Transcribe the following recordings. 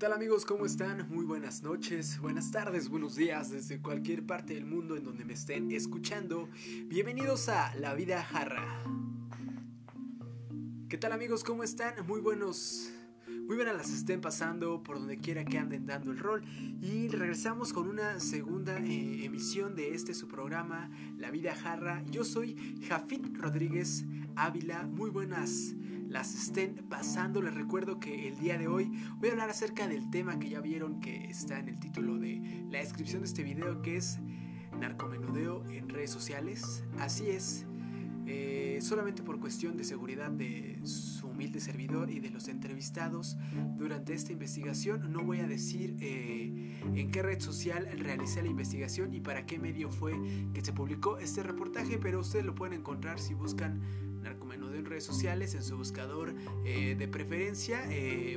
tal amigos? ¿Cómo están? Muy buenas noches, buenas tardes, buenos días desde cualquier parte del mundo en donde me estén escuchando. Bienvenidos a La Vida Jarra. ¿Qué tal amigos? ¿Cómo están? Muy buenos... Muy buenas las estén pasando por donde quiera que anden dando el rol y regresamos con una segunda eh, emisión de este su programa La Vida Jarra. Yo soy Jafit Rodríguez Ávila. Muy buenas las estén pasando. Les recuerdo que el día de hoy voy a hablar acerca del tema que ya vieron que está en el título de la descripción de este video, que es narcomenudeo en redes sociales. Así es, eh, solamente por cuestión de seguridad de su humilde servidor y de los entrevistados durante esta investigación, no voy a decir eh, en qué red social realicé la investigación y para qué medio fue que se publicó este reportaje, pero ustedes lo pueden encontrar si buscan narcomenudeo en redes sociales, en su buscador eh, de preferencia.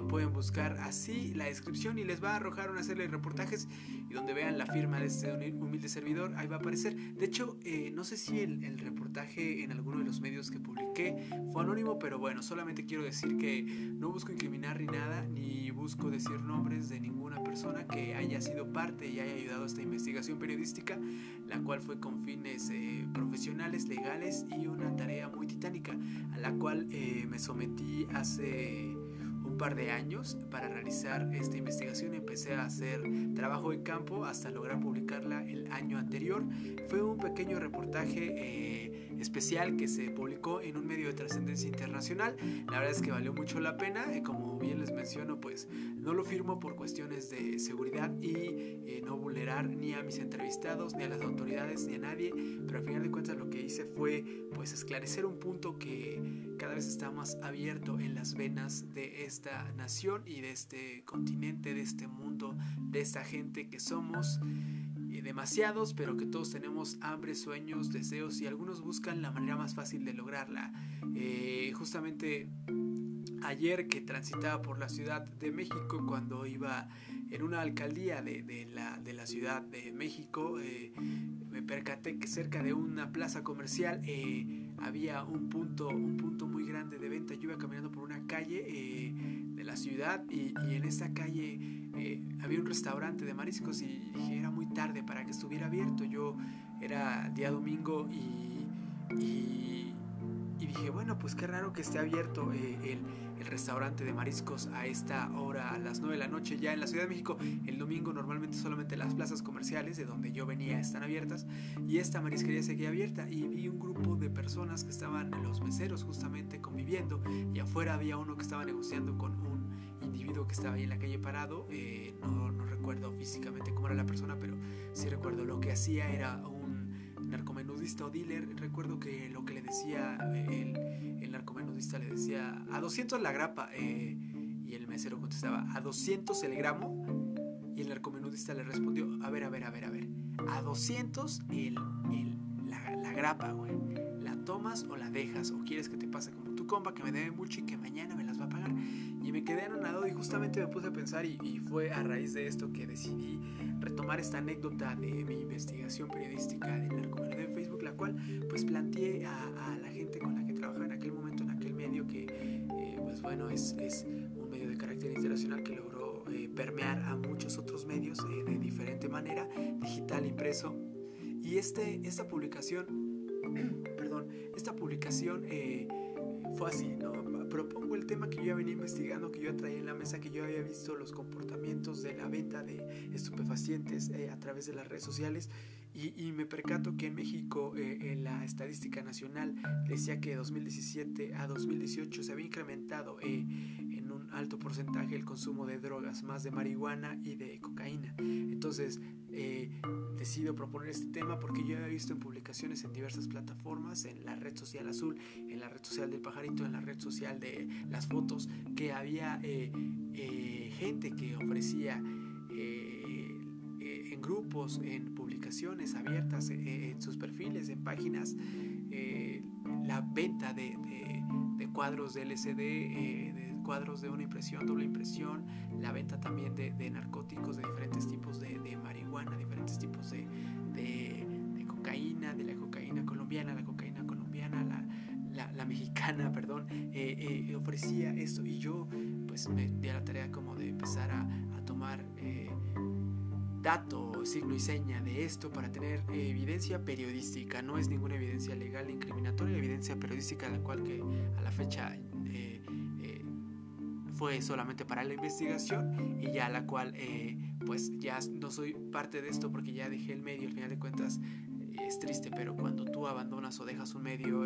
Pueden buscar así la descripción y les va a arrojar una serie de reportajes y donde vean la firma de este humilde servidor, ahí va a aparecer. De hecho, eh, no sé si el, reportaje en alguno de los medios que publiqué fue anónimo, pero bueno, solamente quiero decir que no busco incriminar ni nada, ni busco decir nombres de ninguna persona que haya sido parte y haya ayudado a esta investigación periodística, la cual fue con fines profesionales, legales y una tarea muy titánica a la cual eh, me sometí hace par de años para realizar esta investigación. Empecé a hacer trabajo de campo hasta lograr publicarla el año anterior. Fue un pequeño reportaje eh, especial que se publicó en un medio de trascendencia internacional. La verdad es que valió mucho la pena. y como bien les menciono, pues no lo firmo por cuestiones de seguridad y eh, no vulnerar ni a mis entrevistados, ni a las autoridades, ni a nadie. Pero al final de cuentas lo que hice fue pues esclarecer un punto que cada vez está más abierto en las venas de esta nación y de este continente, de este mundo, de esta gente que somos eh, demasiados, pero que todos tenemos hambre, sueños, deseos y algunos buscan la manera más fácil de lograrla. Eh, justamente ayer que transitaba por la Ciudad de México cuando iba en una alcaldía de, la, de la, Ciudad de México, eh, me percaté que cerca de una plaza comercial eh, había un punto, un punto muy grande de venta. Yo iba caminando por una calle de la ciudad y, y en esa calle había un restaurante de mariscos y dije, era muy tarde para que estuviera abierto. Yo era día domingo y, dije, bueno, pues qué raro que esté abierto el el restaurante de mariscos a esta hora, a las 9 de la noche, ya en la Ciudad de México. El domingo normalmente solamente las plazas comerciales de donde yo venía están abiertas y esta marisquería seguía abierta y vi un grupo de personas que estaban, los meseros justamente conviviendo y afuera había uno que estaba negociando con un individuo que estaba ahí en la calle parado. Eh, no, no recuerdo físicamente cómo era la persona, pero sí recuerdo lo que hacía era un narcomenudista o dealer. Recuerdo que lo que le decía el, el narcomenudista le decía a 200 la grapa eh, y el mesero contestaba a 200 el gramo y el narcomenudista le respondió a ver, a ver, a ver, a ver, a 200 el, el, la, la grapa, güey. ¿La tomas o la dejas? ¿O quieres que te pase como tu compa que me debe mucho y que mañana me las va a pagar? Y me quedé anonadado y justamente me puse a pensar y, fue a raíz de esto que decidí retomar esta anécdota de mi investigación periodística del narcomenudeo en Facebook, la cual pues planteé a, la gente con la que trabajaba en aquel momento en aquel medio que eh, pues bueno es, es, un medio de carácter internacional que logró eh, permear a muchos otros medios eh, de diferente manera, digital, impreso. Y este, esta publicación, perdón, esta publicación fue así, ¿no? propongo el tema que yo ya venía investigando, que yo traía en la mesa, que yo había visto los comportamientos de la venta de estupefacientes eh, a través de las redes sociales y, y me percato que en México eh, en la estadística nacional decía que de 2017 a 2018 se había incrementado eh, en un alto porcentaje el consumo de drogas, más de marihuana y de cocaína. Entonces, eh, decido proponer este tema porque yo he visto en publicaciones en diversas plataformas, en la red social azul, en la red social del pajarito, en la red social de las fotos, que había eh, eh, gente que ofrecía en grupos, en publicaciones abiertas, en sus perfiles, en páginas, la venta de, cuadros de LCD, cuadros de una impresión, doble impresión, la venta también de, de narcóticos, de diferentes tipos de, de marihuana, diferentes tipos de, de, cocaína, de la cocaína colombiana, la cocaína colombiana, la, la, mexicana, perdón, eh, eh, ofrecía esto y yo pues me di a la tarea como de empezar a, tomar eh, dato, signo y seña de esto para tener evidencia periodística. No es ninguna evidencia legal incriminatoria, evidencia periodística la cual que a la fecha eh, eh, fue solamente para la investigación y ya la cual pues ya no soy parte de esto porque ya dejé el medio, al final de cuentas es triste, pero cuando tú abandonas o dejas un medio,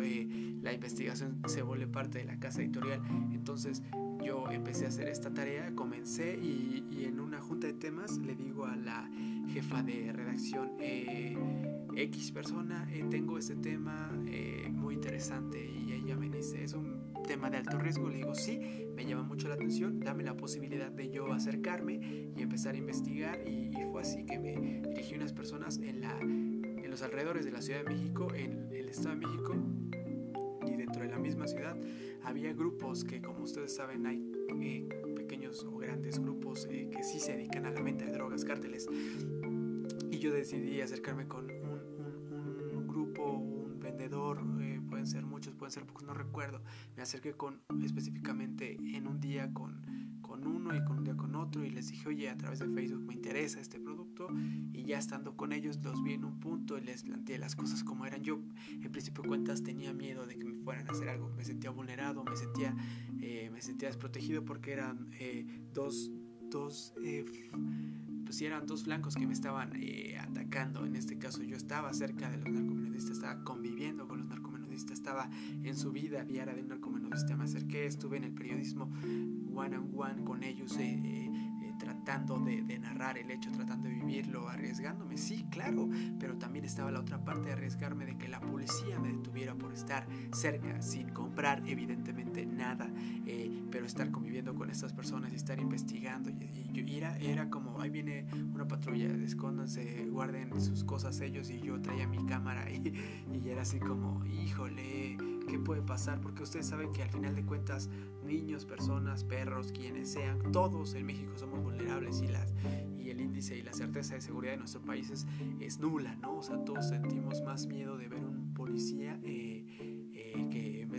la investigación se vuelve parte de la casa editorial. Entonces yo empecé a hacer esta tarea, comencé y, en una junta de temas le digo a la jefa de redacción, eh, X persona, eh, tengo este tema eh, muy interesante y ella me dice, es un tema de alto riesgo, le digo, sí, me llama mucho la atención, dame la posibilidad de yo acercarme y empezar a investigar y, fue así que me dirigí a unas personas en, la, en los alrededores de la Ciudad de México, en el Estado de México y dentro de la misma ciudad había grupos que, como ustedes saben, hay eh, pequeños o grandes grupos eh, que sí se dedican a la venta de drogas, cárteles. Y yo decidí acercarme con un, un, grupo, un vendedor, eh, pueden ser muchos, pueden ser pocos, no recuerdo. Me acerqué con específicamente en un día con con uno y con un día con otro y les dije, oye, a través de Facebook me interesa este producto y ya estando con ellos los vi en un punto y les planteé las cosas como eran. Yo en principio cuentas tenía miedo de que me fueran a hacer algo, me sentía vulnerado, me sentía, eh, me sentía desprotegido porque eran eh, dos, dos eh, pues eran dos flancos que me estaban atacando. En este caso yo estaba cerca de los narcomenudistas, estaba conviviendo con los narcomenudistas, estaba en su vida diaria de narcomenudista. Me acerqué, estuve en el periodismo one on one con ellos, eh, eh, tratando de, narrar el hecho, tratando de vivirlo, arriesgándome, sí, claro, pero también estaba la otra parte de arriesgarme de que la policía me detuviera por estar cerca, sin comprar evidentemente nada, pero estar conviviendo con estas personas y estar investigando. Era, era como, ahí viene una patrulla, escóndanse, guarden sus cosas ellos y yo traía mi cámara y, y era así como, híjole qué puede pasar, porque ustedes saben que al final de cuentas, niños, personas, perros, quienes sean, todos en México somos vulnerables y, las, y el índice y la certeza de seguridad de nuestro país es, nula, ¿no? O sea, todos sentimos más miedo de ver un policía eh,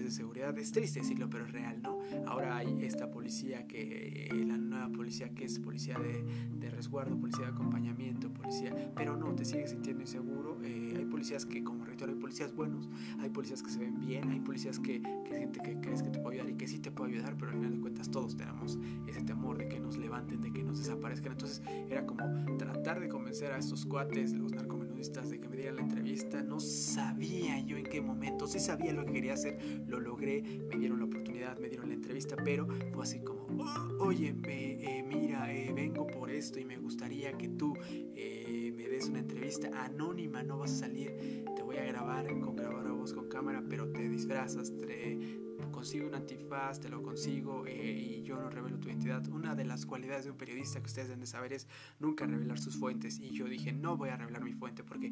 de seguridad es triste decirlo, pero es real, ¿no? Ahora hay esta policía que, eh, la nueva policía que es policía de, de, resguardo, policía de acompañamiento, policía, pero no, te sigues sintiendo inseguro. hay policías que como hay policías buenos, hay policías que se ven bien, hay policías que, que gente que crees que te puede ayudar y que sí te puede ayudar, pero al final de cuentas todos tenemos ese temor de que nos levanten, de que nos desaparezcan. Entonces era como tratar de convencer a estos cuates, los de que me dieran la entrevista. No sabía yo en qué momento, sí sabía lo que quería hacer, lo logré, me dieron la oportunidad, me dieron la entrevista, pero fue así como, oh, oye, eh, mira, eh, vengo por esto y me gustaría que tú eh, me des una entrevista anónima, no vas a salir voy a grabar con grabar a voz con cámara, pero te disfrazas, te consigo un antifaz, te lo consigo eh, y yo no revelo tu identidad. Una de las cualidades de un periodista que ustedes deben de saber es nunca revelar sus fuentes y yo dije no voy a revelar mi fuente porque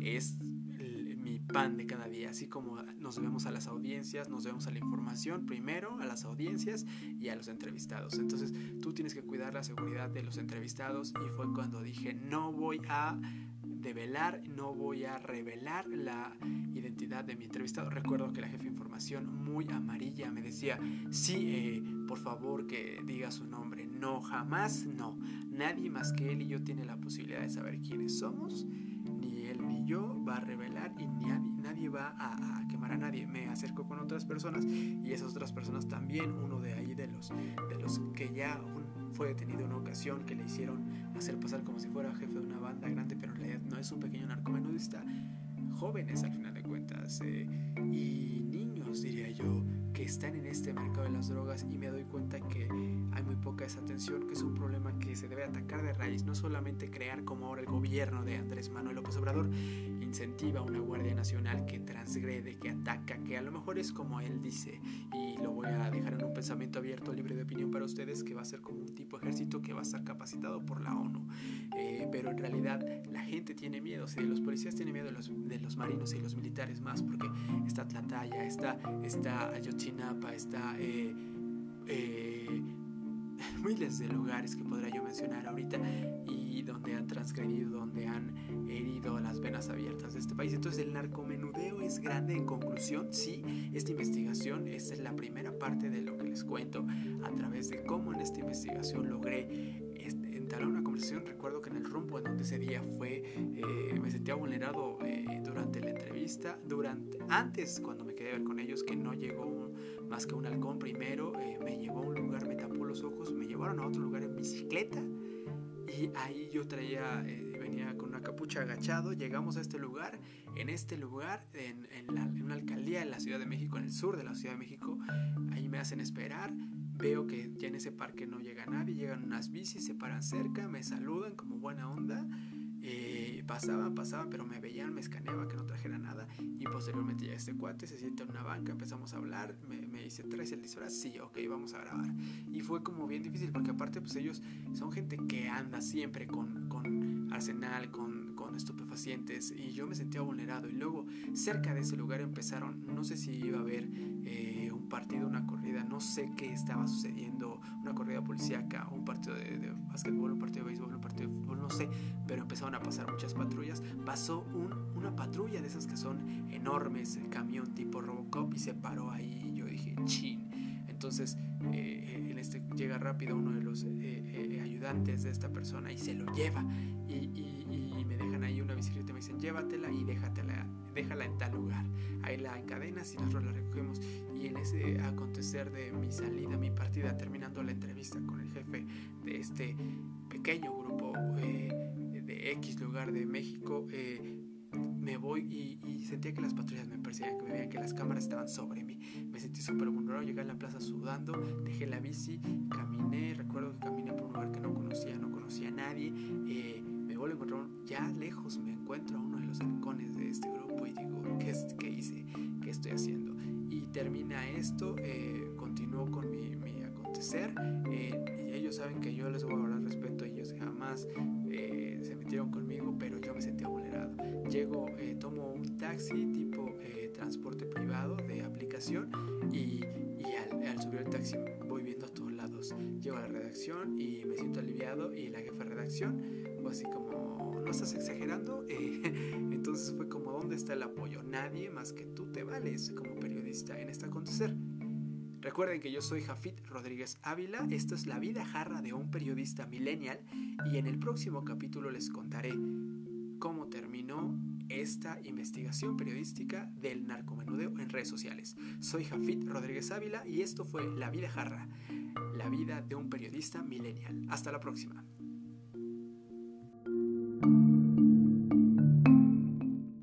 es mi pan de cada día, así como nos debemos a las audiencias, nos debemos a la información primero, a las audiencias y a los entrevistados. Entonces tú tienes que cuidar la seguridad de los entrevistados y fue cuando dije no voy a develar, no voy a revelar la identidad de mi entrevistado. Recuerdo que la jefa de información muy amarilla me decía, sí, eh, por favor que diga su nombre. No, jamás no. Nadie más que él y yo tiene la posibilidad de saber quiénes somos. Ni él ni yo va a revelar y nadie, nadie va a, quemar a nadie. Me acerco con otras personas y esas otras personas también, uno de ahí de los, de los que ya fue detenido en una ocasión que le hicieron hacer pasar como si fuera jefe de una banda grande, pero en realidad no es un pequeño narcomenudista. Jóvenes al final de cuentas eh, y niños, diría yo, que están en este mercado de las drogas y me doy cuenta que hay muy poca esa atención, que es un problema que se debe atacar de raíz, no solamente crear como ahora el gobierno de Andrés Manuel López Obrador incentiva una Guardia Nacional que transgrede, que ataca, que a lo mejor es como él dice, y lo voy a dejar en un pensamiento abierto, libre de opinión para ustedes, que va a ser como un tipo de ejército que va a estar capacitado por la ONU. Eh, pero en realidad la gente tiene miedo, si los policías tienen miedo de los, de los marinos y los militares más, porque está Tlataya, está, está Ayotzinapa, está... Eh, eh, miles de lugares que podría yo mencionar ahorita y donde han transgredido, donde han herido las venas abiertas de este país. Entonces el narcomenudeo es grande en conclusión, sí, esta investigación, esta es la primera parte de lo que les cuento a través de cómo en esta investigación logré entabló una conversación. Recuerdo que en el rumbo en donde ese día fue, eh, me sentía vulnerado eh, durante la entrevista, durante, antes cuando me quedé a ver con ellos, que no llegó más que un halcón primero, me llevó a un lugar, me tapó los ojos, me llevaron a otro lugar en bicicleta y ahí yo traía, venía con una capucha agachado, llegamos a este lugar, en este lugar, en, en una alcaldía en la Ciudad de México, en el sur de la Ciudad de México, ahí me hacen esperar, Veo que ya en ese parque no llega nadie, llegan unas bicis, se paran cerca, me saludan como buena onda. Eh, pasaban, pasaban, pero me veían, me escaneaba que no trajera nada. Y posteriormente ya este cuate se siente en una banca, empezamos a hablar, me, me dice, ¿traes el disfraz? Sí, ok, vamos a grabar. Y fue como bien difícil porque aparte pues ellos son gente que anda siempre con, con arsenal, con, con estupefacientes y yo me sentía vulnerado. Y luego cerca de ese lugar empezaron, no sé si iba a haber... Eh, partido, una corrida, no sé qué estaba sucediendo, una corrida policíaca, un partido de, de básquetbol, un partido de béisbol, un partido de fútbol, no sé, pero empezaron a pasar muchas patrullas. Pasó un, una patrulla de esas que son enormes, el camión tipo Robocop, y se paró ahí. Y yo dije, chin. Entonces, eh, en este llega rápido uno de los eh, eh, ayudantes de esta persona y se lo lleva. Y, me dejan ahí una bicicleta y me dicen, llévatela y déjatela déjala en tal lugar. Ahí la encadenas y nosotros la recogemos. Y en ese acontecer de mi salida, mi partida, terminando la entrevista con el jefe de este pequeño grupo eh, de X lugar de México, me voy y, sentía que las patrullas me perseguían, que me veían que las cámaras estaban sobre mí. Me sentí súper vulnerado, llegué a la plaza sudando, dejé la bici, caminé, recuerdo que caminé por un lugar que no conocía, no conocía a nadie. Eh, me vuelvo a encontrar, ya lejos me encuentro a uno de los halcones de este grupo y digo, ¿qué, qué hice? ¿Qué estoy haciendo? Y termina esto, eh, continúo con mi, mi acontecer eh, y ellos saben que yo les voy a hablar respeto ellos, jamás Llego, eh, tomo un taxi tipo transporte privado de aplicación y, y al, al subir el taxi voy viendo a todos lados. Llego a la redacción y me siento aliviado y la jefa de redacción fue así como, ¿no estás exagerando? entonces fue como, ¿dónde está el apoyo? Nadie más que tú te vales como periodista en este acontecer. Recuerden que yo soy Jafit Rodríguez Ávila, esto es la vida jarra de un periodista millennial y en el próximo capítulo les contaré cómo terminó esta investigación periodística del narcomenudeo en redes sociales. Soy Jafit Rodríguez Ávila y esto fue La vida jarra, la vida de un periodista millennial. Hasta la próxima.